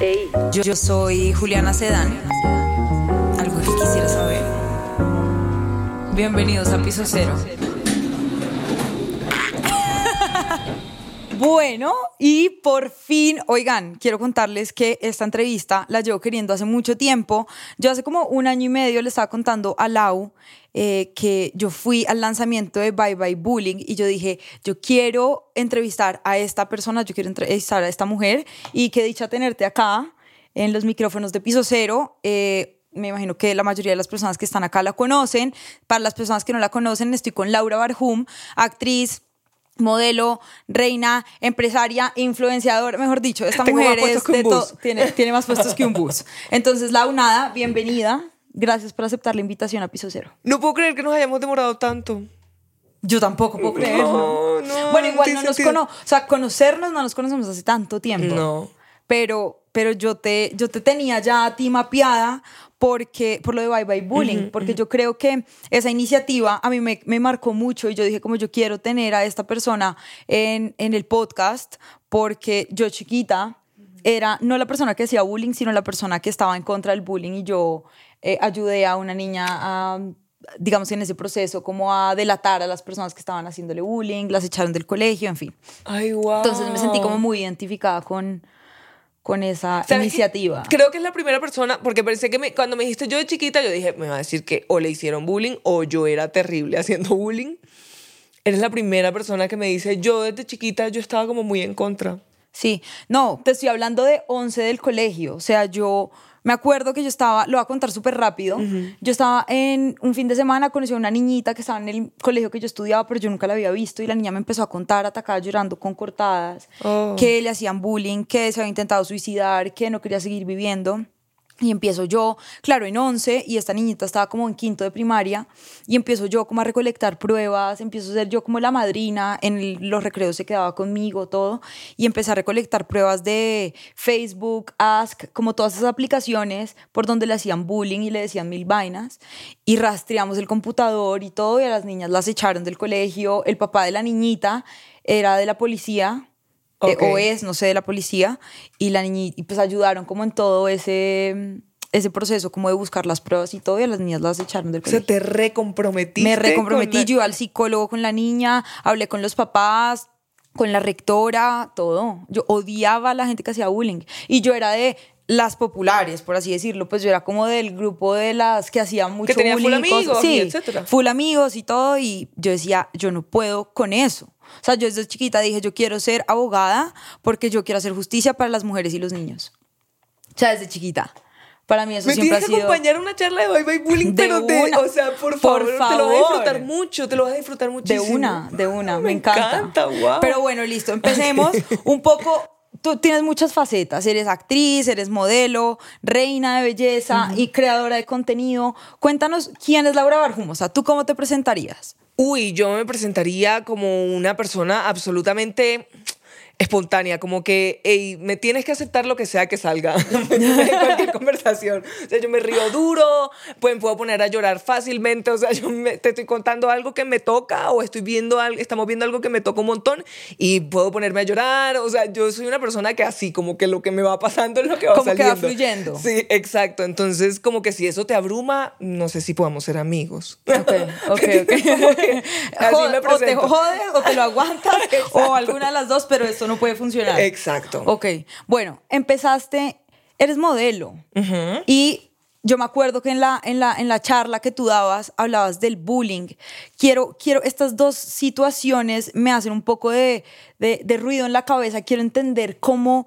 Yo, yo soy Juliana Sedán. Algo que quisiera saber. Bienvenidos a Piso Cero. Bueno, y por fin, oigan, quiero contarles que esta entrevista la llevo queriendo hace mucho tiempo. Yo hace como un año y medio le estaba contando a Lau eh, que yo fui al lanzamiento de Bye Bye Bullying y yo dije, yo quiero entrevistar a esta persona, yo quiero entrevistar a esta mujer y qué dicha tenerte acá en los micrófonos de Piso Cero. Eh, me imagino que la mayoría de las personas que están acá la conocen. Para las personas que no la conocen, estoy con Laura Barhum, actriz, modelo, reina, empresaria, influenciador, mejor dicho, esta Tengo mujer es de tiene, tiene más puestos que un bus. Entonces, Lau, nada, bienvenida. Gracias por aceptar la invitación a Piso Cero. No puedo creer que nos hayamos demorado tanto. Yo tampoco puedo creerlo. No, no, bueno, igual no nos conocemos, o sea, conocernos no nos conocemos hace tanto tiempo. No. Pero, pero yo, te, yo te tenía ya a ti mapeada porque, por lo de Bye Bye Bullying, porque yo creo que esa iniciativa a mí me, me marcó mucho y yo dije como yo quiero tener a esta persona en, en el podcast porque yo chiquita era no la persona que hacía bullying, sino la persona que estaba en contra del bullying y yo eh, ayudé a una niña a digamos en ese proceso como a delatar a las personas que estaban haciéndole bullying, las echaron del colegio, en fin. Ay, wow. Entonces me sentí como muy identificada con, con esa iniciativa. Creo que es la primera persona, porque pensé que me- cuando me dijiste yo de chiquita, yo dije, me va a decir que o le hicieron bullying o yo era terrible haciendo bullying. Eres la primera persona que me dice, yo desde chiquita yo estaba como muy en contra. Sí, no, te estoy hablando de 11 del colegio. O sea, yo me acuerdo que yo estaba, lo voy a contar súper rápido. Yo estaba en un fin de semana, conocí a una niñita que estaba en el colegio que yo estudiaba, pero yo nunca la había visto. Y la niña me empezó a contar, atacada, llorando con cortadas, Oh. que le hacían bullying, que se había intentado suicidar, que no quería seguir viviendo. Y empiezo yo, claro, en 11 y esta niñita estaba como en quinto de primaria y empiezo yo como a recolectar pruebas, empiezo a ser yo como la madrina, en los recreos se quedaba conmigo, todo, y empecé a recolectar pruebas de Facebook, Ask, como todas esas aplicaciones por donde le hacían bullying y le decían mil vainas y rastreamos el computador y todo y a las niñas las echaron del colegio, el papá de la niñita era de la policía eh, o es, no sé, de la policía, y la niñita, y pues ayudaron como en todo ese, ese proceso como de buscar las pruebas y todo, y a las niñas las echaron del O sea, colegio. te recomprometiste. Me recomprometí, la- yo iba al psicólogo con la niña, hablé con los papás, con la rectora, todo. Yo odiaba a la gente que hacía bullying, y yo era de las populares, por así decirlo, pues yo era como del grupo de las que hacían mucho tenía full bullying. cosas- amigos y sí, etcétera. full amigos y todo, y yo decía, yo no puedo con eso. O sea, yo desde chiquita dije, yo quiero ser abogada porque yo quiero hacer justicia para las mujeres y los niños. O sea, desde chiquita. Para mí eso Me siempre ha tienes que sido... acompañar a una charla de Bye Bye Bullying, De pero te, o sea, por Por favor, te lo vas a favor. disfrutar mucho, te lo vas a disfrutar De muchísimo. una, de una, me, Me encanta. encanta, wow. Pero bueno, listo, empecemos un poco. Tú tienes muchas facetas, eres actriz, eres modelo, reina de belleza y creadora de contenido. Cuéntanos quién es Laura Barjum, o sea, ¿tú cómo te presentarías? Uy, yo me presentaría como una persona absolutamente espontánea, como que, hey, me tienes que aceptar lo que sea que salga en cualquier conversación. O sea, yo me río duro, pues me puedo poner a llorar fácilmente, o sea, yo me- te estoy contando algo que me toca o estoy viendo algo, estamos viendo algo que me toca un montón y puedo ponerme a llorar, o sea, yo soy una persona que así, como que lo que me va pasando es lo que va Como que va saliendo. fluyendo. Sí, exacto. Entonces, como que si eso te abruma, no sé si podamos ser amigos. Ok, ok, ok. Como así me o te jodes o te lo aguantas o Exacto. alguna de las dos, pero esto no puede funcionar. Exacto. Ok, bueno, empezaste, eres modelo y yo me acuerdo que en la, en, la, en la charla que tú dabas hablabas del bullying. Quiero, quiero, estas dos situaciones me hacen un poco de, de, de ruido en la cabeza. Quiero entender cómo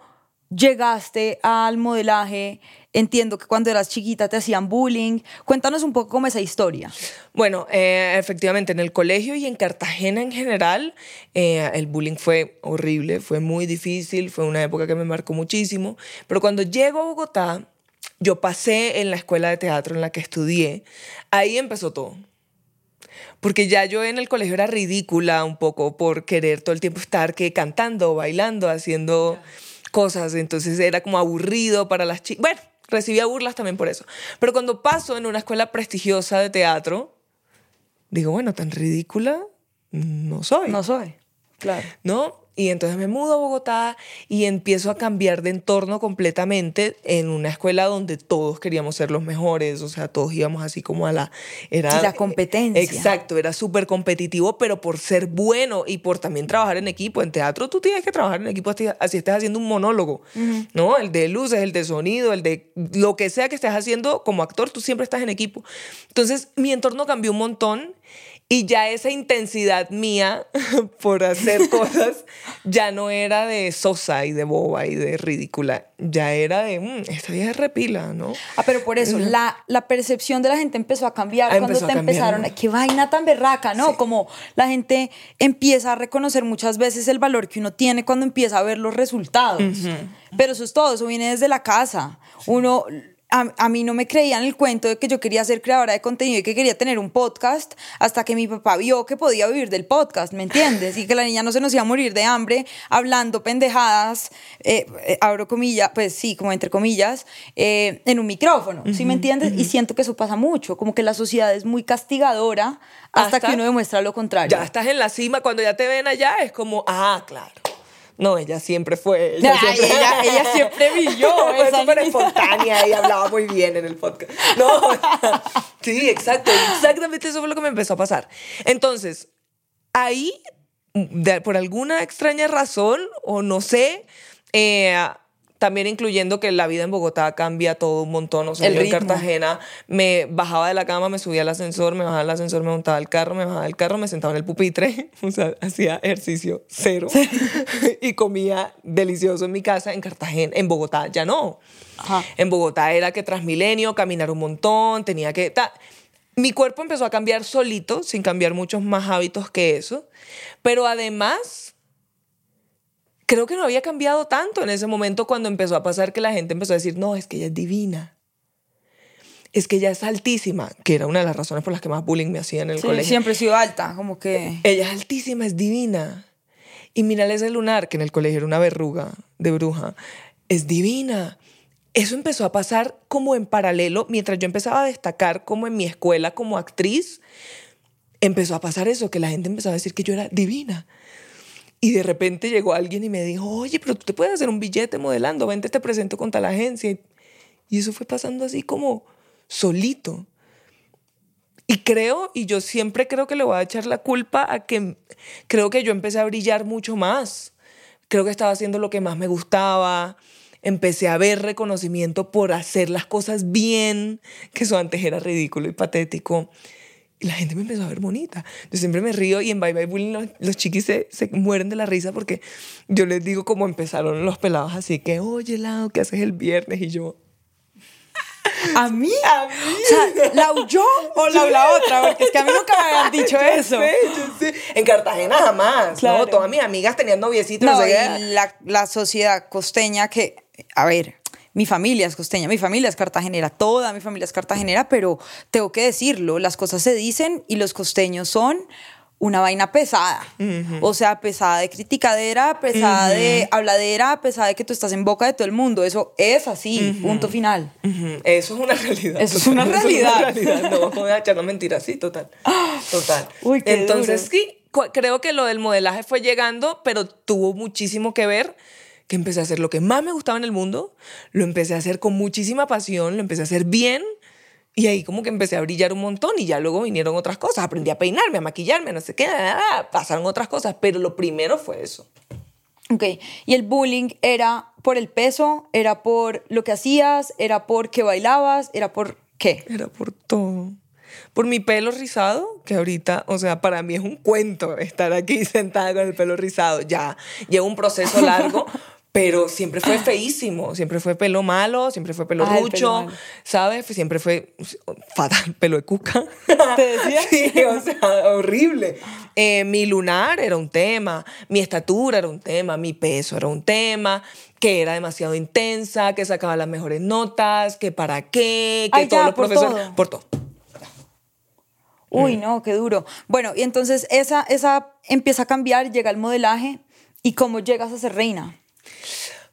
llegaste al modelaje. Entiendo que cuando eras chiquita te hacían bullying. Cuéntanos un poco cómo esa historia. Bueno, eh, efectivamente, en el colegio y en Cartagena en general, eh, el bullying fue horrible, fue muy difícil, fue una época que me marcó muchísimo. Pero cuando llego a Bogotá, yo pasé en la escuela de teatro en la que estudié, ahí empezó todo. Porque ya yo en el colegio era ridícula un poco por querer todo el tiempo estar que cantando, bailando, haciendo cosas. Entonces era como aburrido para las chicas. Bueno, recibía burlas también por eso. Pero cuando paso en una escuela prestigiosa de teatro, digo, bueno, tan ridícula no soy. No soy. Claro. ¿no? Y entonces me mudo a Bogotá y empiezo a cambiar de entorno completamente en una escuela donde todos queríamos ser los mejores, o sea, todos íbamos así como a la... Era, la competencia. Exacto, era súper competitivo, pero por ser bueno y por también trabajar en equipo. En teatro tú tienes que trabajar en equipo así, estés haciendo un monólogo, ¿no? El de luces, el de sonido, el de lo que sea que estés haciendo como actor, tú siempre estás en equipo. Entonces mi entorno cambió un montón y ya esa intensidad mía por hacer cosas ya no era de sosa y de boba y de ridícula, ya era de, mmm, esta vieja es repila, ¿no? Ah, pero por eso, la, la percepción de la gente empezó a cambiar Ah, cuando te cambiar. empezaron, qué vaina tan berraca, ¿no? Como la gente empieza a reconocer muchas veces el valor que uno tiene cuando empieza a ver los resultados. Pero eso es todo, eso viene desde la casa. Uno a, a mí no me creían el cuento de que yo quería ser creadora de contenido y que quería tener un podcast hasta que mi papá vio que podía vivir del podcast, ¿me entiendes? Y que la niña no se nos iba a morir de hambre hablando pendejadas, eh, eh, abro comillas, pues sí, como entre comillas, eh, en un micrófono, ¿sí me entiendes? Y siento que eso pasa mucho, como que la sociedad es muy castigadora hasta, Hasta- que uno demuestra lo contrario. Ya estás en la cima, cuando ya te ven allá es como, ah, claro. No, ella siempre fue. Ella, Ay, siempre, ella- ella siempre brilló, fue súper espontánea y hablaba muy bien en el podcast. No, sí, exacto. Exactamente eso fue lo que me empezó a pasar. Entonces, ahí, de- por alguna extraña razón, o no sé, eh, también incluyendo que la vida en Bogotá cambia todo un montón. O sea, El yo en. Cartagena me bajaba de la cama, me subía al ascensor, me bajaba del ascensor, me montaba al carro, me bajaba del carro, me sentaba en el pupitre, o sea, hacía ejercicio cero y comía delicioso en mi casa en Cartagena, en Bogotá ya no. Ajá. En Bogotá era que Transmilenio, caminar un montón, tenía que... ta- Mi cuerpo empezó a cambiar solito, sin cambiar muchos más hábitos que eso, pero además creo que no había cambiado tanto en ese momento cuando empezó a pasar que la gente empezó a decir, no, es que ella es divina. Es que ella es altísima, que era una de las razones por las que más bullying me hacían en el Sí, colegio. siempre he sido alta, como que... Ella es altísima, es divina. Y mírale ese lunar, que en el colegio era una verruga de bruja. Es divina. Eso empezó a pasar como en paralelo, mientras yo empezaba a destacar como en mi escuela como actriz, empezó a pasar eso, que la gente empezó a decir que yo era divina. Y de repente llegó alguien y me dijo, oye, pero tú te puedes hacer un billete modelando, vente, te presento con tal agencia. Y- eso fue pasando así como solito. Y creo, y yo siempre creo que le voy a echar la culpa a que creo que yo empecé a brillar mucho más. Creo que estaba haciendo lo que más me gustaba. Empecé a ver reconocimiento por hacer las cosas bien, que eso antes era ridículo y patético. Y la gente me empezó a ver bonita. Yo siempre me río y en Bye Bye Bullying los, los chiquis se, se mueren de la risa porque yo les digo cómo empezaron los pelados así que, oye, Lau, ¿qué haces el viernes? Y yo, ¿A mí? a mí. O sea, ¿la yo o la, la otra? Porque es que a mí nunca me habían dicho Yo eso. sé, yo sé. En Cartagena jamás, Claro. ¿no? Todas mis amigas tenían noviecitos. No, no sé y qué. la, la sociedad costeña que, a ver, mi familia es costeña, mi familia es cartagenera, toda mi familia es cartagenera, pero tengo que decirlo, las cosas se dicen y los costeños son una vaina pesada. O sea, pesada de criticadera, pesada de habladera, pesada de que tú estás en boca de todo el mundo. Eso es así, punto final. Eso es una realidad. Eso es una realidad. realidad. No, voy a echar mentiras, sí, total. Total. Uy, qué Entonces, duro. sí, creo que lo del modelaje fue llegando, pero tuvo muchísimo que ver que empecé a hacer lo que más me gustaba en el mundo, lo empecé a hacer con muchísima pasión, lo empecé a hacer bien. Y ahí como que empecé a brillar un montón y ya luego vinieron otras cosas. Aprendí a peinarme, a maquillarme, no sé qué. ah, Pasaron otras cosas, pero lo primero fue eso. Ok, y el bullying era por el peso, era por lo que hacías, era por que bailabas, era por qué. Era por todo. Por mi pelo rizado, que ahorita, o sea, para mí es un cuento estar aquí sentada con el pelo rizado. Ya lleva un proceso largo, pero siempre fue feísimo. Siempre fue pelo malo, siempre fue pelo Ah, rucho. ¿sabes? Siempre fue fatal, pelo de cuca. ¿Te decía? Sí, o sea, horrible. Eh, mi lunar era un tema, mi estatura era un tema, mi peso era un tema, que era demasiado intensa, que sacaba las mejores notas, que para qué, que Ay, todos ya, los por profesores... todo. Por todo. Uy, no, qué duro. Bueno, y entonces esa, esa empieza a cambiar, llega el modelaje, ¿y cómo llegas a ser reina?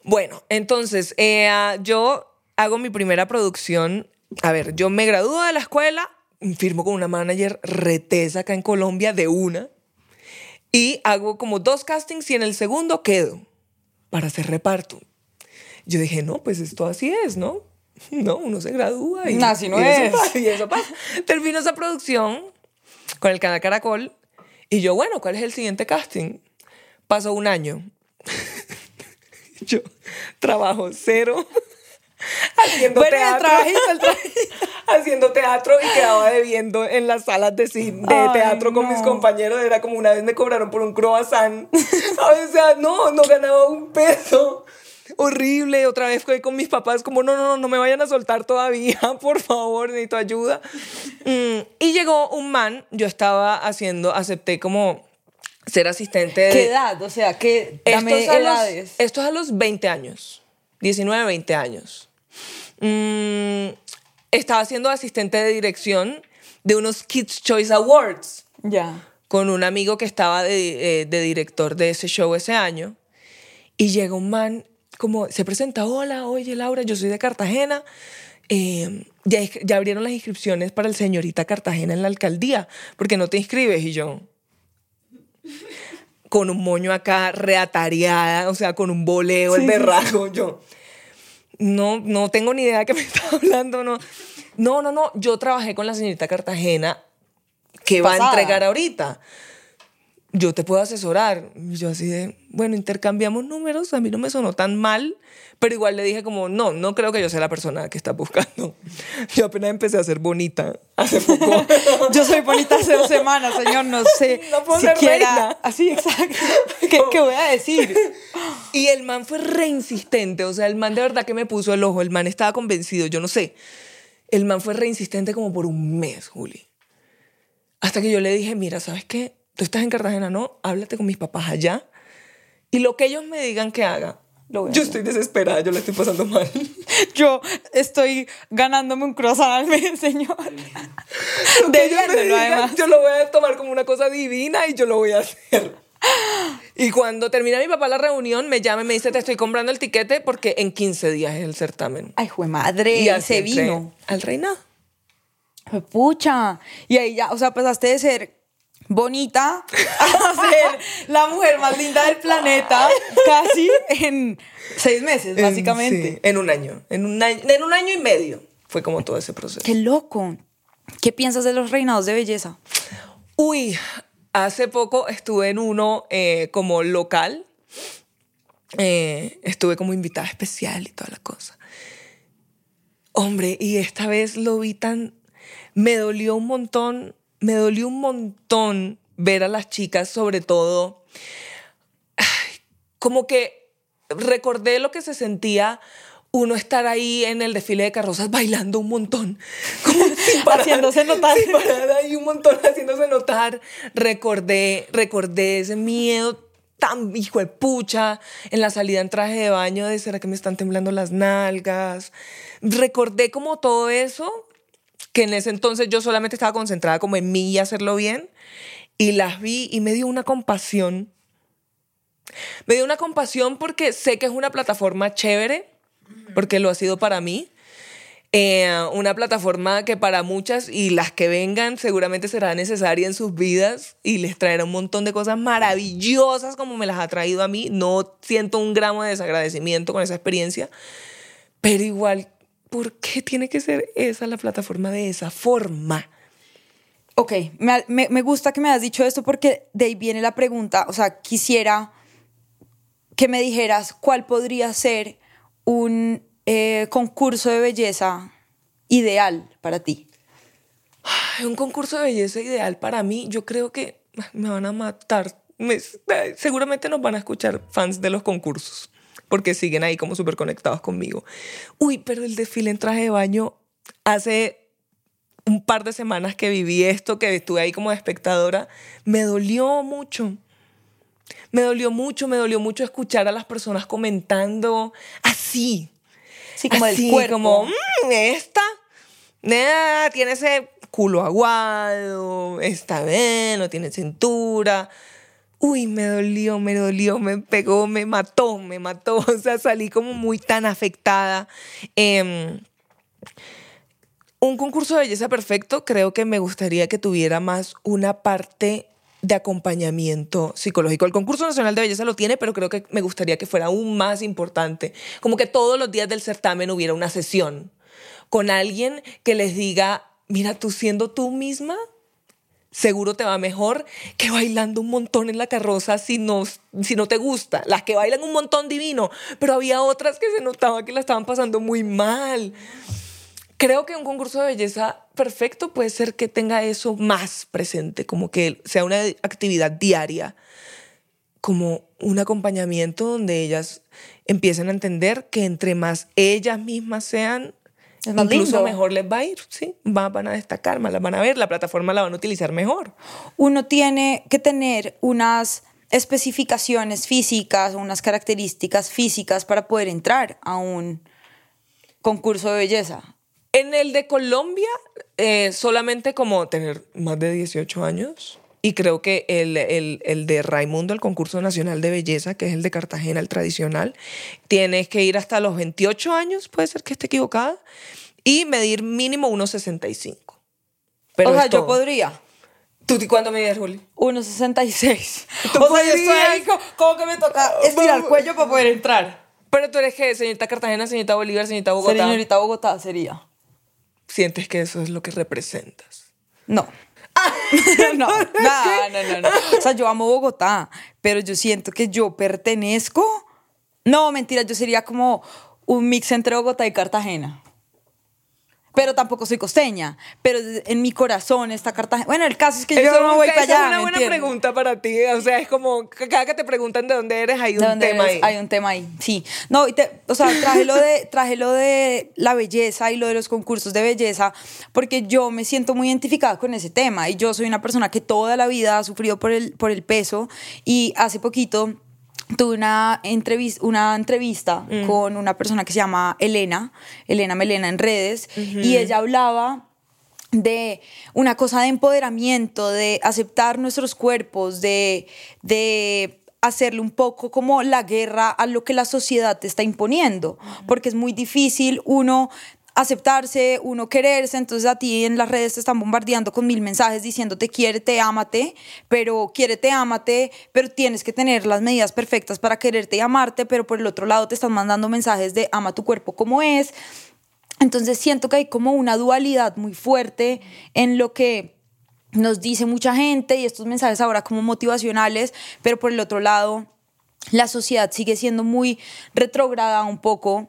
Bueno, entonces, eh, ah, yo hago mi primera producción. A ver, yo me gradúo de la escuela, firmo con una manager retesa acá en Colombia de una. Y hago como dos castings y en el segundo quedo para hacer reparto. Yo dije, no, pues esto así es, ¿no? No, uno se gradúa y, así no y eso es. pasa, y eso pasa. Termino esa producción con el canal Caracol y yo, bueno, ¿cuál es el siguiente casting? Pasó un año. Yo trabajo cero haciendo Bueno, el teatro. trabajito, el trabajito. haciendo teatro y quedaba debiendo en las salas de, cine, de Ay, teatro con mis compañeros. Era como una vez me cobraron por un croissant. o sea, no, no ganaba un peso. Horrible. Otra vez fue con mis papás como, no, no, no, no me vayan a soltar todavía, por favor, necesito ayuda. Mm, y llegó un man, yo estaba haciendo, acepté como ser asistente de... ¿Qué edad? O sea, ¿qué? Dame es, a los, edades. esto es a los 20 años, 19, 20 años. Mm, estaba siendo asistente de dirección de unos Kids Choice Awards Ya. con un amigo que estaba de, eh, de director de ese show ese año. Y llega un man, como se presenta, hola, oye Laura, yo soy de Cartagena. Eh, ya, ya abrieron las inscripciones para el señorita Cartagena en la alcaldía, porque no te inscribes. Y yo, con un moño acá reatareada, o sea, con un boleo, el sí, berraco, yo. No, no tengo ni idea de qué me está hablando, no. No, no, no, yo trabajé con la señorita Cartagena que va a entregar ahorita. Yo te puedo asesorar. Y yo así de, bueno, intercambiamos números, a mí no me sonó tan mal, pero igual le dije como, no, no creo que yo sea la persona que está buscando. Yo apenas empecé a ser bonita hace poco. Yo soy bonita hace dos semanas, señor, no sé No puedo ser reina. Así, exacto. ¿Qué, qué voy a decir? Y el man fue re insistente, o sea, el man de verdad que me puso el ojo, el man estaba convencido, yo no sé. El man fue re insistente como por un mes, Juli. Hasta que yo le dije, mira, ¿sabes qué? Tú estás en Cartagena, ¿no? Háblate con mis papás allá. Y lo que ellos me digan que haga. Lo voy a yo hacer. estoy desesperada, yo la estoy pasando mal. Yo estoy ganándome un croissant al mes, señor. Debiéndolo, además. Yo lo voy a tomar como una cosa divina y yo lo voy a hacer. Y cuando termina mi papá la reunión, me llama y me dice, te estoy comprando el tiquete porque en 15 días es el certamen. Ay, jue madre, y se vino. Al reinado. Pucha. Y ahí ya, o sea, pasaste de ser bonita a ser la mujer más linda del planeta casi en seis meses, En- básicamente. sí, en un año. En un año, en un año y medio fue como todo ese proceso. Qué loco. ¿Qué piensas de los reinados de belleza? Uy, hace poco estuve en uno eh, como local. Eh, estuve como invitada especial y toda la cosa. Hombre, y esta vez lo vi tan... Me dolió un montón, me dolió un montón ver a las chicas, sobre todo, como que recordé lo que se sentía uno estar ahí en el desfile de carrozas bailando un montón, como sin parar, Haciéndose notar. sin parar ahí un montón haciéndose notar. Recordé, recordé ese miedo tan hijo de pucha en la salida en traje de baño de será que me están temblando las nalgas. Recordé como todo eso que en ese entonces yo solamente estaba concentrada como en mí y hacerlo bien y las vi y me dio una compasión. Me dio una compasión porque sé que es una plataforma chévere, porque lo ha sido para mí. Eh, una plataforma que para muchas y las que vengan seguramente será necesaria en sus vidas y les traerá un montón de cosas maravillosas como me las ha traído a mí. No siento un gramo de desagradecimiento con esa experiencia, pero igual, ¿por qué tiene que ser esa la plataforma de esa forma? Ok, me, me- me gusta que me hayas dicho esto porque de ahí viene la pregunta. O sea, quisiera que me dijeras cuál podría ser un eh, concurso de belleza ideal para ti. Ay, un concurso de belleza ideal para mí, yo creo que me van a matar. Me- seguramente nos van a escuchar fans de los concursos, porque siguen ahí como súper conectados conmigo. Uy, pero el desfile en traje de baño, hace un par de semanas que viví esto, que estuve ahí como espectadora, me dolió mucho. Me dolió mucho, me dolió mucho escuchar a las personas comentando así, Sí, como Así, del cuerpo. como, "Mm, esta, tiene ese culo aguado, está bien, no tiene cintura. Uy, me dolió, me dolió, me pegó, me mató, me mató. O sea, salí como muy tan afectada. Em, un concurso de belleza perfecto creo que me gustaría que tuviera más una parte de acompañamiento psicológico. El concurso nacional de belleza lo tiene, pero creo que me gustaría que fuera aún más importante, como que todos los días del certamen hubiera una sesión con alguien que les diga, mira, tú siendo tú misma, seguro te va mejor que bailando un montón en la carroza si no, si no te gusta. Las que bailan un montón divino, pero había otras que se notaba que la estaban pasando muy mal. Creo que un concurso de belleza perfecto puede ser que tenga eso más presente, como que sea una actividad diaria, como un acompañamiento donde ellas empiecen a entender que entre más ellas mismas sean, Incluso mejor les va a ir, sí, van a destacar, más las van a ver, la plataforma la van a utilizar mejor. Uno tiene que tener unas especificaciones físicas, unas características físicas para poder entrar a un concurso de belleza. En el de Colombia, eh, solamente como tener más de 18 años. Y creo que el, el, el, de Raimundo, el concurso nacional de belleza, que es el de Cartagena, el tradicional, tienes que ir hasta los 28 años, puede ser que esté equivocada, y medir mínimo 1,65. Pero o sea, yo podría. ¿Tú cuánto medías, Juli? 1,66. O sea, yo estoy ahí como, que me toca estirar el cuello para poder entrar. Pero tú eres que, señorita Cartagena, señorita Bolívar, señorita Bogotá. Señorita Bogotá sería. ¿Sientes que eso es lo que representas? No. no, no, no, no, O sea, yo amo Bogotá, pero yo siento que yo pertenezco. No, mentira, yo sería como un mix entre Bogotá y Cartagena pero tampoco soy costeña. Pero en mi corazón está Cartagena. Bueno, el caso es que yo no voy para allá. Es una buena pregunta para ti. O sea, es como cada que te preguntan de dónde eres, hay un tema ahí. Hay un tema ahí, sí. No, o sea, traje lo, de, traje lo de la belleza y lo de los concursos de belleza porque yo me siento muy identificada con ese tema. Y yo soy una persona que toda la vida ha sufrido por el, por el peso. Y hace poquito tuve una entrevista, una entrevista mm. con una persona que se llama Elena, Elena Melena en redes, y ella hablaba de una cosa de empoderamiento, de aceptar nuestros cuerpos, de, de hacerle un poco como la guerra a lo que la sociedad te está imponiendo, porque es muy difícil uno aceptarse, uno quererse, entonces a ti en las redes te están bombardeando con mil mensajes diciéndote quiérete, ámate, pero quiérete, ámate, pero tienes que tener las medidas perfectas para quererte y amarte, pero por el otro lado te están mandando mensajes de ama tu cuerpo como es. Entonces siento que hay como una dualidad muy fuerte en lo que nos dice mucha gente y estos mensajes ahora como motivacionales, pero por el otro lado la sociedad sigue siendo muy retrograda un poco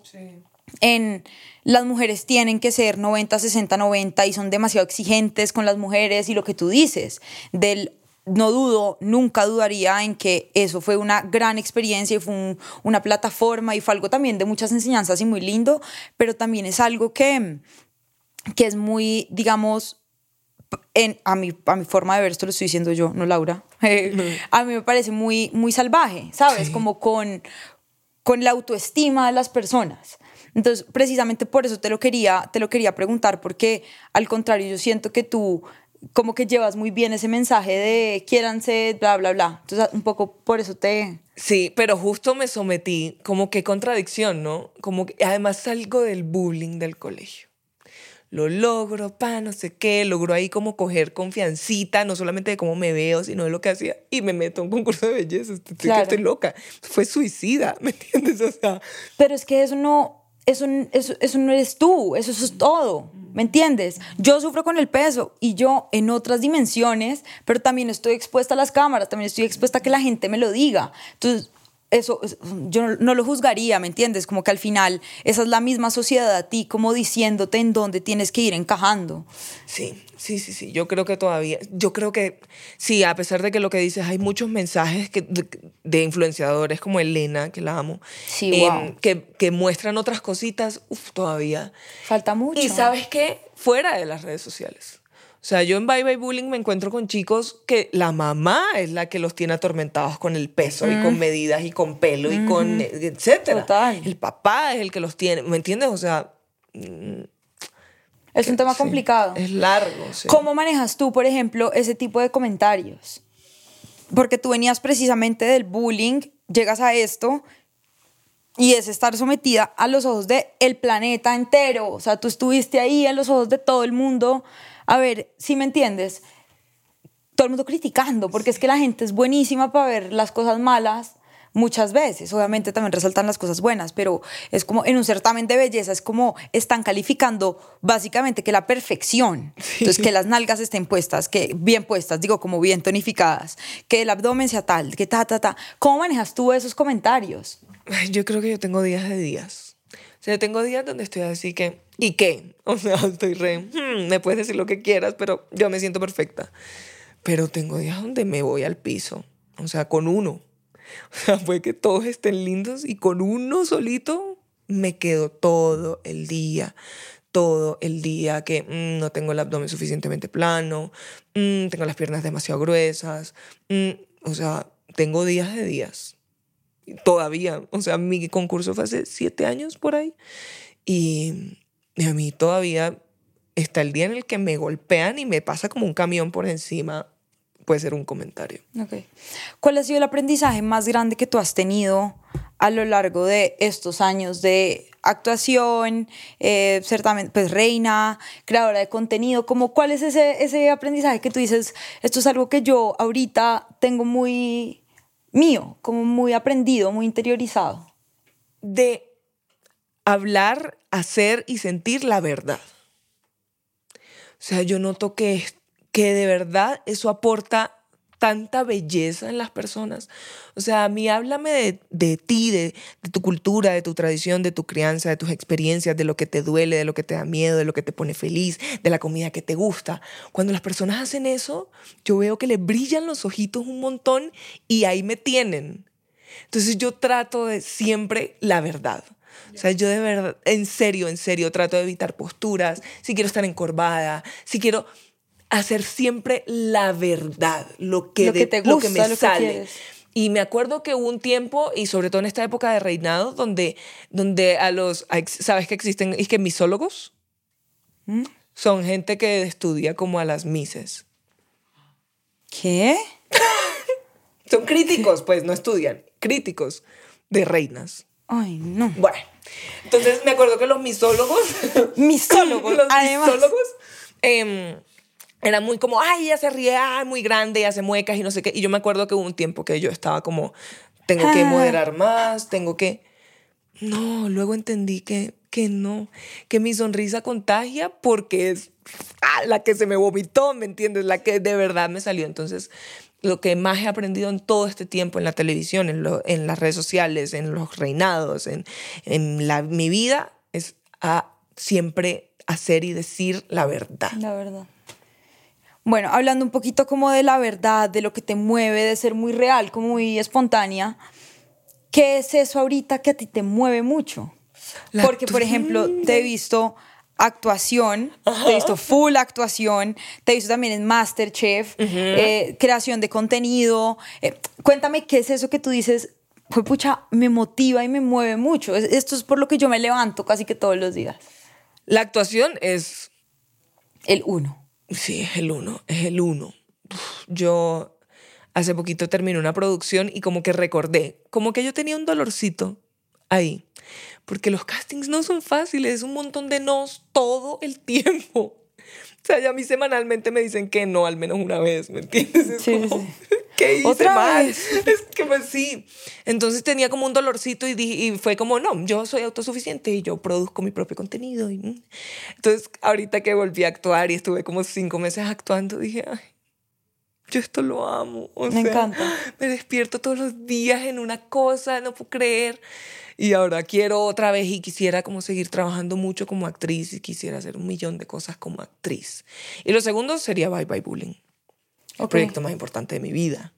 en las mujeres tienen que ser 90, 60, 90 y son demasiado exigentes con las mujeres y lo que tú dices del no dudo, nunca dudaría en que eso fue una gran experiencia y fue una plataforma y fue algo también de muchas enseñanzas y muy lindo, pero también es algo que, que es muy, digamos, en, a, mi, a mi forma de ver, esto lo estoy diciendo yo, no Laura, a mí me parece muy, muy salvaje, ¿sabes? Como con, con la autoestima de las personas. Entonces, precisamente por eso te lo quería, te lo quería preguntar, porque al contrario, yo siento que tú como que llevas muy bien ese mensaje de quiéranse, bla, bla, bla. Entonces, un poco por eso te... Sí, pero justo me sometí, como que contradicción, ¿no? Como que además salgo del bullying del colegio. Lo logro, pa, no sé qué, logro ahí como coger confiancita, no solamente de cómo me veo, sino de lo que hacía, y me meto a un concurso de belleza, estoy, estoy loca. Fue suicida, ¿me entiendes? O sea... Pero es que eso no, eso, eso, eso no eres tú, eso, eso es todo, ¿me entiendes? Yo sufro con el peso y yo en otras dimensiones, pero también estoy expuesta a las cámaras, también estoy expuesta a que la gente me lo diga. Entonces, eso, yo no lo juzgaría, ¿me entiendes? Como que al final esa es la misma sociedad a ti, como diciéndote en dónde tienes que ir encajando. Sí, sí, sí, sí. Yo creo que todavía, yo creo que sí, a pesar de que lo que dices, hay muchos mensajes que, de, influenciadores como Elena, que la amo, em, que, que, muestran otras cositas, uff, todavía. Falta mucho. Y sabes qué, fuera de las redes sociales. O sea, yo en Bye Bye Bullying me encuentro con chicos que la mamá es la que los tiene atormentados con el peso y con mm. medidas y con pelo y con etcétera. Total. El papá es el que los tiene, ¿me entiendes? O sea, mm, es un tema complicado. Es largo. Sí. ¿Cómo manejas tú, por ejemplo, ese tipo de comentarios? Porque tú venías precisamente del bullying, llegas a esto y es estar sometida a los ojos del el planeta entero. O sea, tú estuviste ahí a los ojos de todo el mundo a ver, si me entiendes, todo el mundo criticando, porque es que la gente es buenísima para ver las cosas malas muchas veces. Obviamente también resaltan las cosas buenas, pero es como en un certamen de belleza, es como están calificando básicamente que la perfección, entonces que las nalgas estén puestas, que bien puestas, digo como bien tonificadas, que el abdomen sea tal, que ta, ta, ta. ¿Cómo manejas tú esos comentarios? Yo creo que yo tengo días de días. Sea, tengo días donde estoy así que, ¿y qué? O sea, estoy re, hmm, me puedes decir lo que quieras, pero yo me siento perfecta. Pero tengo días donde me voy al piso, o sea, con uno. O sea, fue que todos estén lindos y con uno solito me quedo todo el día, todo el día que mm, no tengo el abdomen suficientemente plano, mm, tengo las piernas demasiado gruesas, mm, o sea, tengo días de días. Todavía, o sea, mi concurso fue hace siete años por ahí y, a mí todavía está el día en el que me golpean y me pasa como un camión por encima puede ser un comentario. Okay. ¿Cuál ha sido el aprendizaje más grande que tú has tenido a lo largo de estos años de actuación, eh, pues reina, creadora de contenido? Como, ¿Cuál es ese, ese aprendizaje que tú dices, esto es algo que yo ahorita tengo muy mío, como muy aprendido, muy interiorizado? De hablar, hacer y sentir la verdad. O sea, yo noto que que de verdad eso aporta tanta belleza en las personas. O sea, a mí háblame de, de ti, de, de, tu cultura, de tu tradición, de tu crianza, de tus experiencias, de lo que te duele, de lo que te da miedo, de lo que te pone feliz, de la comida que te gusta. Cuando las personas hacen eso, yo veo que les brillan los ojitos un montón y ahí me tienen. Entonces yo trato de siempre la verdad. O sea, yo de verdad, en serio, en serio, trato de evitar posturas. Si quiero estar encorvada, si quiero hacer siempre la verdad, lo que, te gusta, lo que me sale. y me acuerdo que hubo un tiempo, y sobre todo en esta época de reinado, donde, donde a los, ¿sabes que existen? Es que misólogos ¿Mm? son gente que estudia como a las mises. ¿Qué? son críticos, pues no estudian, críticos de reinas. Ay, no. Bueno, entonces me acuerdo que los misólogos. misólogos, los misólogos. Eh, era muy como, ay, ella se ríe, ay, muy grande, hace muecas y no sé qué. Y yo me acuerdo que hubo un tiempo que yo estaba como, tengo que ah. moderar más, tengo que... No, luego entendí que, que no, que mi sonrisa contagia porque es ah, la que se me vomitó, ¿me entiendes? La que de verdad me salió. Entonces, lo que más he aprendido en todo este tiempo en la televisión, en, lo, en las redes sociales, en los reinados, en, en la, mi vida, es a siempre hacer y decir la verdad. La verdad. Bueno, hablando un poquito como de la verdad, de lo que te mueve, de ser muy real, como muy espontánea, ¿qué es eso ahorita que a ti te mueve mucho? Porque, por ejemplo, te he visto actuación, te he visto full actuación, te he visto también en Masterchef, eh, creación de contenido. Eh, cuéntame qué es eso que tú dices, pues pucha, me motiva y me mueve mucho. Esto es por lo que yo me levanto casi que todos los días. La actuación es... El uno. Sí, es el uno, es el uno. Yo hace poquito terminé una producción y como que recordé, como que yo tenía un dolorcito ahí, porque los castings no son fáciles, es un montón de nos todo el tiempo. O sea, ya a mí semanalmente me dicen que no, al menos una vez, ¿me entiendes? sí, sí. ¿qué hice ¿Otra mal? Vez? Es que pues sí. Entonces tenía como un dolorcito y, y fue como, no, yo soy autosuficiente y yo produzco mi propio contenido. Y, mm. entonces, ahorita que volví a actuar y estuve como cinco meses actuando, dije, ay, yo esto lo amo. me encanta. Me despierto todos los días en una cosa, no puedo creer. Y ahora quiero otra vez y quisiera como seguir trabajando mucho como actriz y quisiera hacer un millón de cosas como actriz. Y lo segundo sería Bye Bye Bullying el proyecto más importante de mi vida.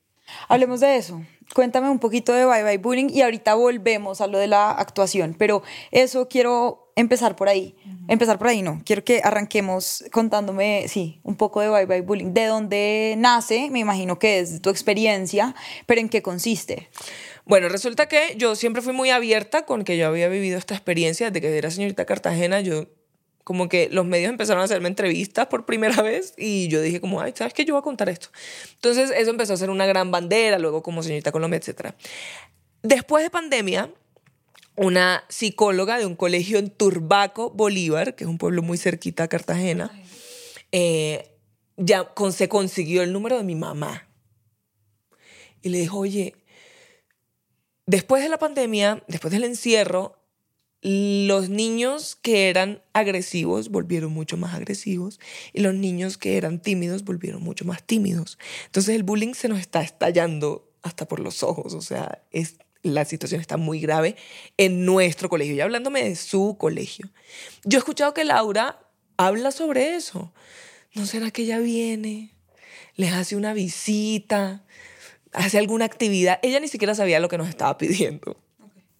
Hablemos de eso. Cuéntame un poquito de Bye Bye Bullying y ahorita volvemos a lo de la actuación, pero eso quiero empezar por ahí. Empezar por ahí, no. Quiero que arranquemos contándome, sí, un poco de Bye Bye Bullying. ¿De dónde nace? Me imagino que es tu experiencia, pero ¿en qué consiste? Bueno, resulta que yo siempre fui muy abierta con que yo había vivido esta experiencia desde que era señorita Cartagena. Yo como que los medios empezaron a hacerme entrevistas por primera vez y yo dije como, ay, ¿sabes qué? Yo voy a contar esto. Entonces eso empezó a ser una gran bandera, luego como señorita Colombia, etc. Después de pandemia, una psicóloga de un colegio en Turbaco, Bolívar, que es un pueblo muy cerquita a Cartagena, eh, ya con, se consiguió el número de mi mamá. Y le dijo, oye, después de la pandemia, después del encierro, los niños que eran agresivos volvieron mucho más agresivos y los niños que eran tímidos volvieron mucho más tímidos. Entonces el bullying se nos está estallando hasta por los ojos, o sea, es, la situación está muy grave en nuestro colegio, y hablándome de su colegio. Yo he escuchado que Laura habla sobre eso. ¿No será que ella viene, les hace una visita, hace alguna actividad? Ella ni siquiera sabía lo que nos estaba pidiendo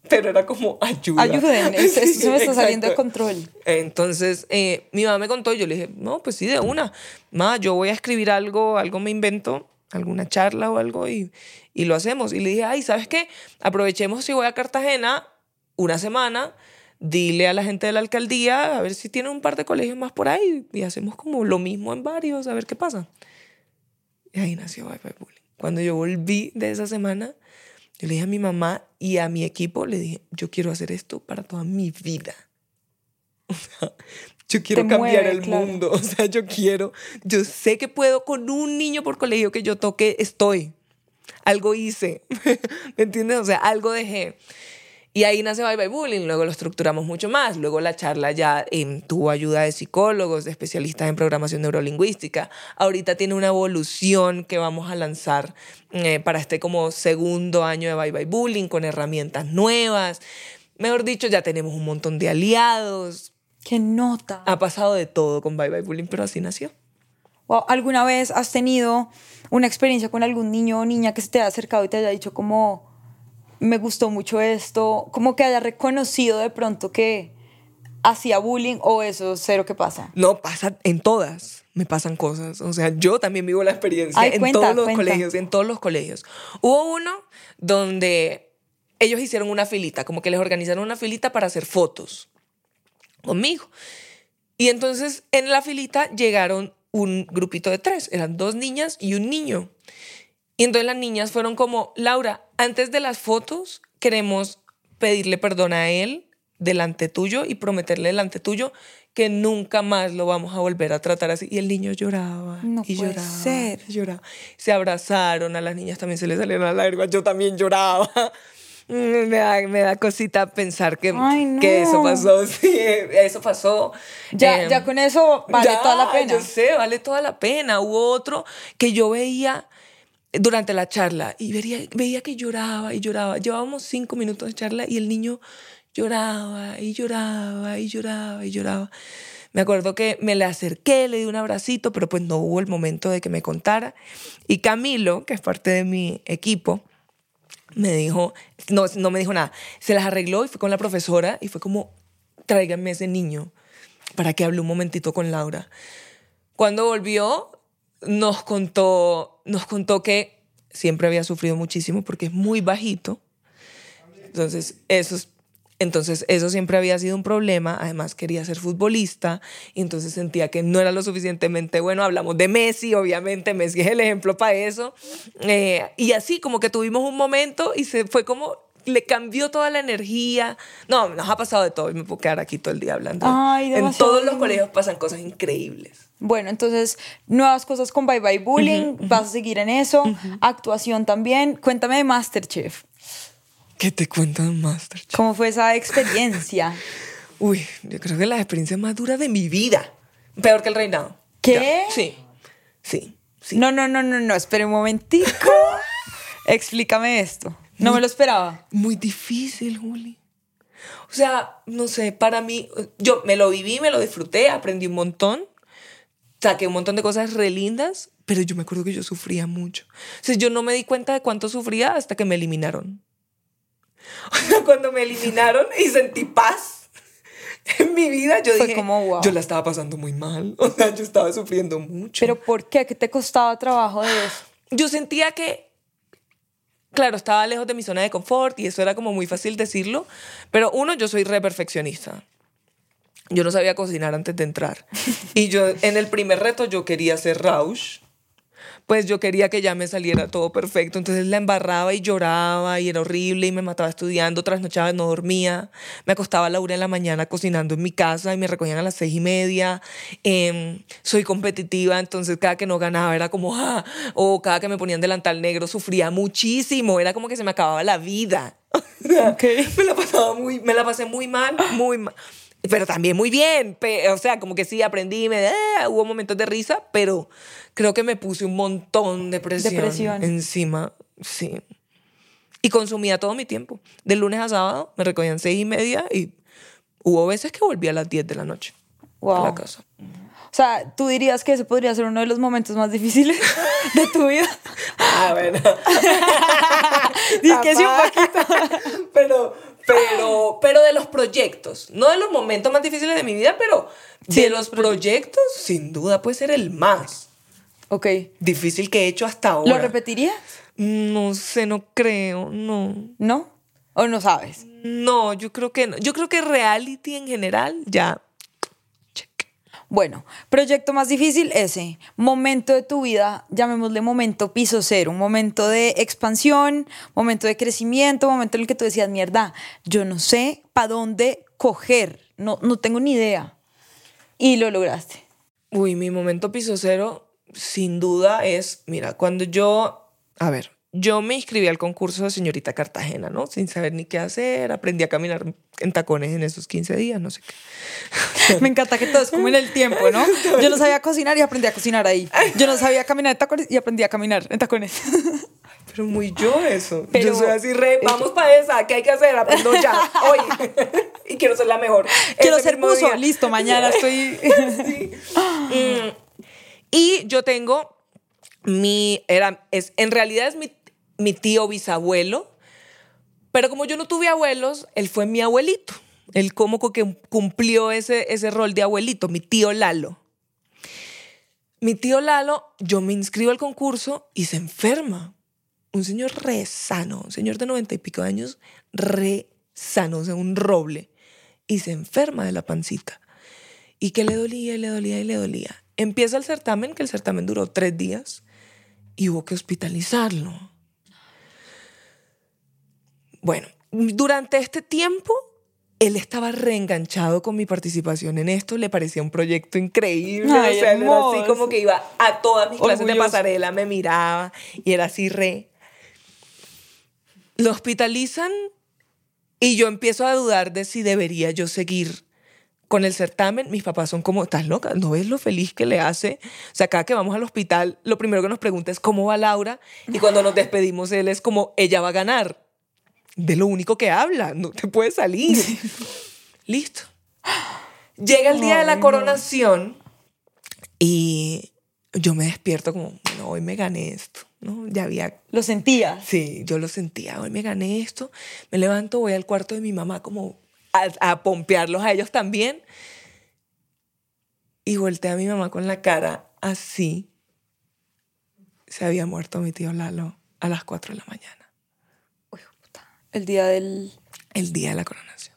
pero era como ayuda. Ayuden, eso, se me está saliendo de control. Entonces, eh, mi mamá me contó y yo le dije, no, pues sí, de una. Ma, yo voy a escribir algo, algo me invento, alguna charla o algo y, y lo hacemos. Y le dije, ay, ¿sabes qué? Aprovechemos si voy a Cartagena una semana, dile a la gente de la alcaldía a ver si tienen un par de colegios más por ahí y hacemos como lo mismo en varios, a ver qué pasa. Y ahí nació Wi-Fi Bullying. Cuando yo volví de esa semana, yo le dije a mi mamá y a mi equipo, le dije, yo quiero hacer esto para toda mi vida. O sea, yo quiero cambiar el mundo. O sea, yo quiero, yo sé que puedo con un niño por colegio que yo toque, estoy. Algo hice. ¿Me entiendes? O sea, algo dejé. Y ahí nace Bye Bye Bullying, luego lo estructuramos mucho más, luego la charla ya tuvo ayuda de psicólogos, de especialistas en programación neurolingüística, ahorita tiene una evolución que vamos a lanzar eh, para este como segundo año de Bye Bye Bullying con herramientas nuevas, mejor dicho, ya tenemos un montón de aliados. ¡Qué nota! Ha pasado de todo con Bye Bye Bullying, pero así nació. ¿Alguna vez has tenido una experiencia con algún niño o niña que se te haya acercado y te haya dicho como me gustó mucho esto, como que haya reconocido de pronto que hacía bullying o eso cero que pasa. No, pasa en todas, me pasan cosas. O sea, yo también vivo la experiencia en todos los colegios, en todos los colegios. Hubo uno donde ellos hicieron una filita, como que les organizaron una filita para hacer fotos conmigo. Y entonces en la filita llegaron un grupito de tres, eran dos niñas y un niño. Y entonces las niñas fueron como, Laura, antes de las fotos queremos pedirle perdón a él delante tuyo y prometerle delante tuyo que nunca más lo vamos a volver a tratar así. Y el niño lloraba no y puede lloraba, ser. lloraba. Se abrazaron, a las niñas también se les salieron las lágrimas, yo también lloraba. Me da, me da cosita pensar que, que eso pasó. Sí, eso pasó. Ya, ya em, con eso vale toda la pena. Yo sé, vale toda la pena. Hubo otro que yo veía durante la charla y veía, veía que lloraba y lloraba. Llevábamos cinco minutos de charla y el niño lloraba y lloraba y lloraba y lloraba. Me acuerdo que me le acerqué, le di un abracito, pero pues no hubo el momento de que me contara. Y Camilo, que es parte de mi equipo, me dijo, no, no me dijo nada, se las arregló y fue con la profesora y fue como, tráiganme ese niño para que hable un momentito con Laura. Cuando volvió, nos contó, nos contó que siempre había sufrido muchísimo porque es muy bajito. Entonces, eso, entonces, eso siempre había sido un problema. Además, quería ser futbolista y entonces sentía que no era lo suficientemente bueno. Hablamos de Messi, obviamente, Messi es el ejemplo para eso. Eh, y así, como que tuvimos un momento y se fue como le cambió toda la energía. No, nos ha pasado de todo y me puedo quedar aquí todo el día hablando. en todos los colegios pasan cosas increíbles. Bueno, entonces, nuevas cosas con Bye Bye Bullying, vas a seguir en eso, actuación también. Cuéntame de Masterchef. ¿Qué te cuento de Masterchef? ¿Cómo fue esa experiencia? Uy, yo creo que la experiencia más dura de mi vida. Peor que el reinado. ¿Qué? Sí, sí, sí. No, no, no, no, no, espera un momentico. Explícame esto. No me lo esperaba. Muy difícil, Juli. O sea, no sé, para mí, yo me lo viví, me lo disfruté, aprendí un montón saqué un montón de cosas re lindas, pero yo me acuerdo que yo sufría mucho. O sea, yo no me di cuenta de cuánto sufría hasta que me eliminaron. O sea, cuando me eliminaron y sentí paz en mi vida, yo dije, como, yo la estaba pasando muy mal. O sea, yo estaba sufriendo mucho. ¿Pero por qué? ¿Qué te costaba trabajo de eso? Yo sentía que, claro, estaba lejos de mi zona de confort y eso era como muy fácil decirlo, pero uno, yo soy re perfeccionista. Yo no sabía cocinar antes de entrar. Y yo, en el primer reto, yo quería hacer Rausch. Pues yo quería que ya me saliera todo perfecto. Entonces la embarraba y lloraba y era horrible y me mataba estudiando, trasnochaba, no dormía. Me acostaba a la una de la mañana cocinando en mi casa y me recogían a las seis y media. Em, soy competitiva, entonces cada que no ganaba era como, ah, o cada que me ponían delantal negro sufría muchísimo. Era como que se me acababa la vida. me la pasaba muy, me la pasé muy mal, muy mal pero también muy bien. O sea, como que sí aprendí, me, eh, hubo momentos de risa, pero creo que me puse un montón de presión, encima. Sí. Y consumía todo mi tiempo. De lunes a sábado me recogían seis y media y hubo veces que volvía a las 10 de la noche a la casa. O sea, ¿tú dirías que ese podría ser uno de los momentos más difíciles de tu vida? Ah, bueno. Dice que sí un poquito. Pero, pero, pero de los proyectos, no de los momentos más difíciles de mi vida, pero de los proyectos, sin duda puede ser el más. Ok. Difícil que he hecho hasta ahora. ¿Lo repetirías? No sé, no creo, no. ¿No? ¿O no sabes? No, yo creo que no. Yo creo que reality en general ya bueno, proyecto más difícil ese. Momento de tu vida, llamémosle momento piso cero, un momento de expansión, momento de crecimiento, momento en el que tú decías, mierda, yo no sé para dónde coger, no, no tengo ni idea. Y lo lograste. Uy, mi momento piso cero, sin duda, es, mira, cuando yo, a ver, yo me inscribí al concurso de señorita Cartagena, ¿no? Sin saber ni qué hacer, aprendí a caminar en tacones en esos 15 días, no sé qué. me encanta que todo es como en el tiempo, ¿no? Yo no sabía cocinar y aprendí a cocinar ahí. Yo no sabía caminar en tacones y aprendí a caminar en tacones. Pero muy yo eso. yo soy así re, vamos para esa, ¿qué hay que hacer? Aprendo ya, hoy. y quiero ser la mejor. Quiero ser muso, listo, mañana estoy... Mm. Y yo tengo mi, era, es, en realidad es mi mi tío bisabuelo, pero como yo no tuve abuelos, él fue mi abuelito. Él como que cumplió ese, ese rol de abuelito, mi tío Lalo. Mi tío Lalo, yo me inscribo al concurso y se enferma. Un señor re sano, un señor de noventa y pico de años, re sano, o sea, un roble. Y se enferma de la pancita. Y que le dolía y le dolía y le dolía. Empieza el certamen, que el certamen duró tres días, y hubo que hospitalizarlo. Bueno, durante este tiempo él estaba reenganchado con mi participación en esto, le parecía un proyecto increíble, o sea, era así como que iba a todas mis clases de pasarela, me miraba y era así re. Lo hospitalizan y yo empiezo a dudar de si debería yo seguir con el certamen. Mis papás son como, ¿estás loca? ¿No ves lo feliz que le hace? O sea, cada que vamos al hospital, lo primero que nos pregunta es cómo va Laura y cuando nos despedimos él es como, ella va a ganar de lo único que habla, no te puede salir. Listo. Llega el día de la coronación y yo me despierto como, bueno, hoy me gané esto, ¿no? Ya había... ¿Lo sentía? Sí, yo lo sentía, hoy me gané esto, me levanto, voy al cuarto de mi mamá como a, a pompearlos a ellos también y volteé a mi mamá con la cara así. Se había muerto mi tío Lalo a las 4 de la mañana. El día del... El día de la coronación.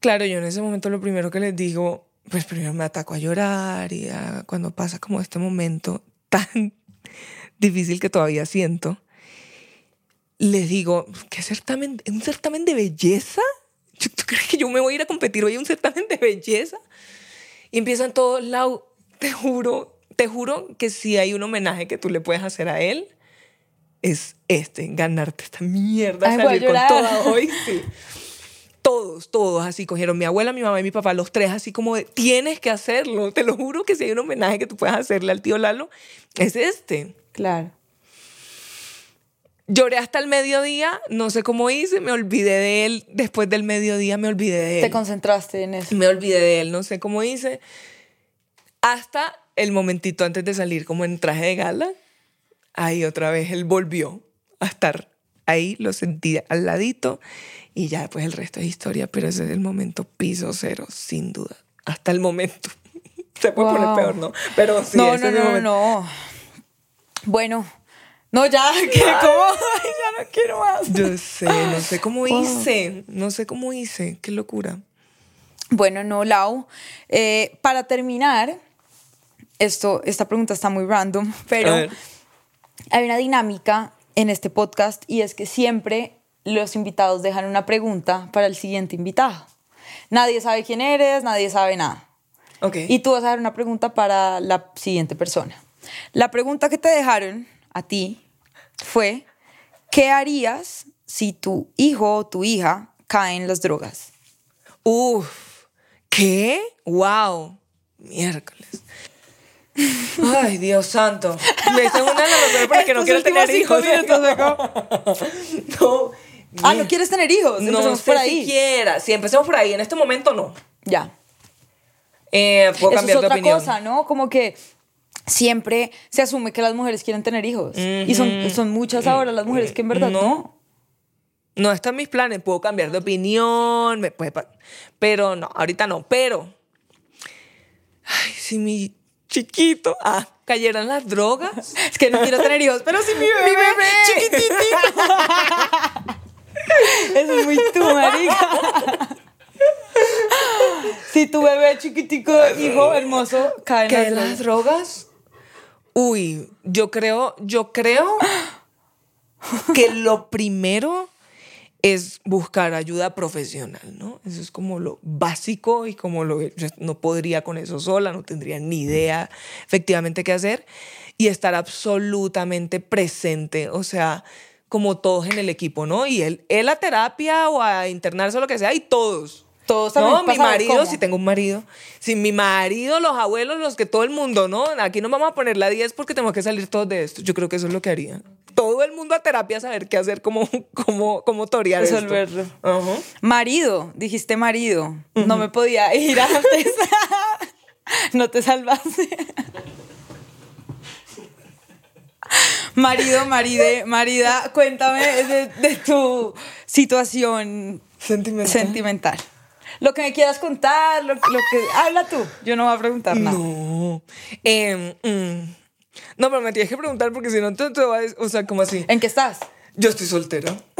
Claro, yo en ese momento lo primero que les digo, pues primero me ataco a llorar y cuando pasa como este momento tan difícil que todavía siento, les digo, ¿qué certamen? ¿Un certamen de belleza? ¿Tú crees que yo me voy a ir a competir hoy un certamen de belleza? Y empiezan todos, Lau, te juro, te juro que si hay un homenaje que tú le puedes hacer a él, es este, ganarte esta mierda, salir con toda hoy, sí. Todos, todos así cogieron mi abuela, mi mamá y mi papá, los tres así como de, tienes que hacerlo, te lo juro que si hay un homenaje que tú puedas hacerle al tío Lalo, es este. Claro. Lloré hasta el mediodía, no sé cómo hice, me olvidé de él. Después del mediodía me olvidé de él. Te concentraste en eso. Me olvidé de él, no sé cómo hice. Hasta el momentito antes de salir como en traje de gala, ahí otra vez él volvió a estar ahí, lo sentí al ladito y ya pues el resto es historia, pero ese es el momento piso cero, sin duda, hasta el momento. Se puede poner peor, ¿no? Pero sí, no, no, no, no. Bueno, no, ya, ¿qué? ¿cómo? ya no quiero más. Yo sé, no sé cómo hice, no sé cómo hice, qué locura. Bueno, no, Lau. Eh, para terminar, esto, esta pregunta está muy random, pero. Hay una dinámica en este podcast y es que siempre los invitados dejan una pregunta para el siguiente invitado. Nadie sabe quién eres, nadie sabe nada. Ok. Y tú vas a dar una pregunta para la siguiente persona. La pregunta que te dejaron a ti fue, ¿qué harías si tu hijo o tu hija cae en las drogas? Uf, ¿qué? Wow, miércoles. Ay, Dios santo. Me hice una de las razones por las que no quiero tener hijos. no. Ah, ¿no quieres tener hijos? No Empecemos sé por ahí. siquiera. Si empecemos por ahí, en este momento no. Ya. Eh, puedo Eso cambiar es de otra opinión. cosa, ¿no? Como que siempre se asume que las mujeres quieren tener hijos. Y son, son muchas ahora las mujeres que en verdad no. No. No están mis planes, puedo cambiar de opinión, me puede pero no, ahorita no, pero ay, si mi chiquito ah, cayera en las drogas, Es que no quiero tener hijos, pero sí mi bebé, Mi bebé. chiquititito. Eso es muy tú, marica. Si tu bebé chiquitico, hijo hermoso, cae en ¿cae las en drogas. las drogas? Uy, yo creo, yo creo que lo primero es buscar ayuda profesional, ¿no? Eso es como lo básico y como lo yo no podría con eso sola, no tendría ni idea efectivamente qué hacer y estar absolutamente presente, o sea, como todos en el equipo, ¿no? Y él, él a terapia o a internarse o lo que sea y todos. Todos No, mi marido, si tengo un marido. Si mi marido, los abuelos, los que todo el mundo, ¿no? Aquí nos vamos a poner la 10 porque tenemos que salir todos de esto. Yo creo que eso es lo que haría. Todo el mundo a terapia a saber qué hacer, cómo, cómo, cómo torear esto. Resolverlo. Marido, dijiste marido. No me podía ir antes. no te salvaste. Marido, maride, marida, cuéntame de, de tu situación Sentimental. sentimental. Lo que me quieras contar, lo, lo que... Habla tú, yo no voy a preguntar nada. No. Em, mm. No, pero me tienes que preguntar porque si no te, te va a... O sea, como así. ¿En qué estás? Yo estoy soltera.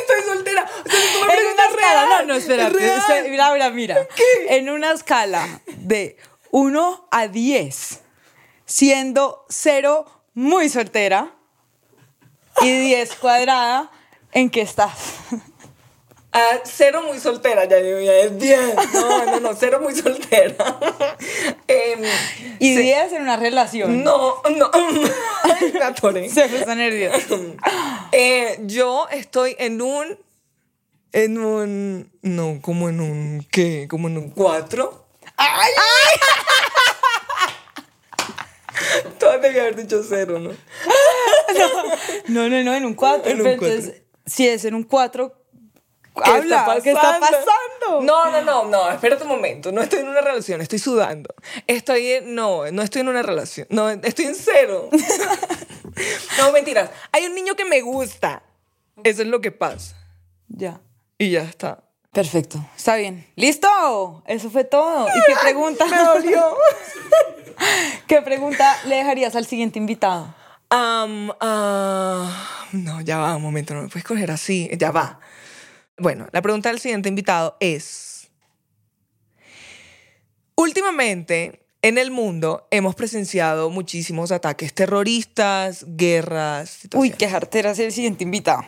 estoy soltera. O sea, tú me En una escala, real, no, no, espérate, mira, mira, mira. En una escala de 1 a 10, siendo 0 muy soltera y 10 cuadrada, ¿en qué estás? Ah, cero muy soltera, ya digo, ya es bien. No, no, no, cero muy soltera. Em, Y 10 en una relación. no, no. Ay, me atoré. Se puso nerviosa. Eh, yo estoy en un. En un. No, como en un. ¿Qué? Como en un cuatro. ¡Ay! Todas debía haber dicho cero, ¿no? No, no, no, en un 4. En un entonces, si es en un 4, ¿Qué habla, ¿qué está pasando? No, no, no, no, espérate un momento. No estoy en una relación, estoy sudando. Estoy en, no, no estoy en una relación. No, estoy en cero. no, mentiras. Hay un niño que me gusta. Eso es lo que pasa. Ya. Y ya está. Perfecto, está bien. ¡Listo! Eso fue todo. ¿Y qué pregunta? Me dolió. ¿Qué pregunta le dejarías al siguiente invitado? Am, ah, no, ya va, un momento, no me puedes coger así. Ya va. Bueno, la pregunta del siguiente invitado es: Últimamente, en el mundo hemos presenciado muchísimos ataques terroristas, guerras. Uy, qué jartera ser el siguiente invitado.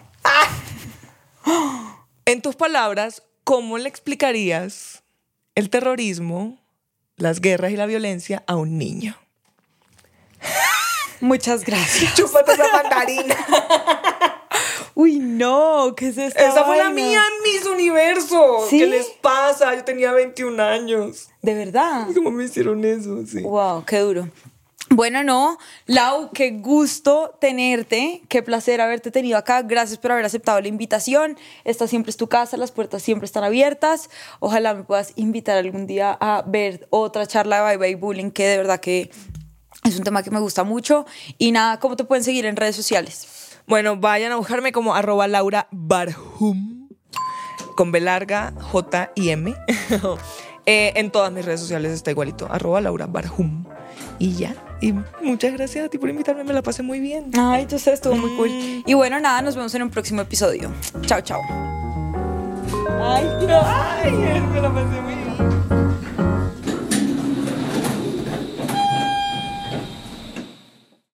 En tus palabras, ¿cómo le explicarías el terrorismo, las guerras y la violencia a un niño? Muchas gracias. Chúpate esa mandarina. Uy, no, ¿qué es esta Esa fue la vaina? mía en mis universos. ¿Sí? ¿Qué les pasa? Yo tenía 21 años. ¿De verdad? ¿Cómo me hicieron eso? Sí. Wow, qué duro. Bueno, no, Lau, qué gusto tenerte, qué placer haberte tenido acá. Gracias por haber aceptado la invitación. Esta siempre es tu casa, las puertas siempre están abiertas. Ojalá me puedas invitar algún día a ver otra charla de Bye Bye Bullying, que de verdad que es un tema que me gusta mucho. Y nada, ¿cómo te pueden seguir en redes sociales? Bueno, vayan a buscarme como arroba Laura Barhum con B larga, J y M. Eh, en todas mis redes sociales está igualito, arroba Laura Barhum. Y ya. Y muchas gracias a ti por invitarme, me la pasé muy bien. Ay, entonces estuvo muy cool. Y bueno, nada, nos vemos en un próximo episodio. Chao, chao. Ay, no. Ay, me la pasé muy bien.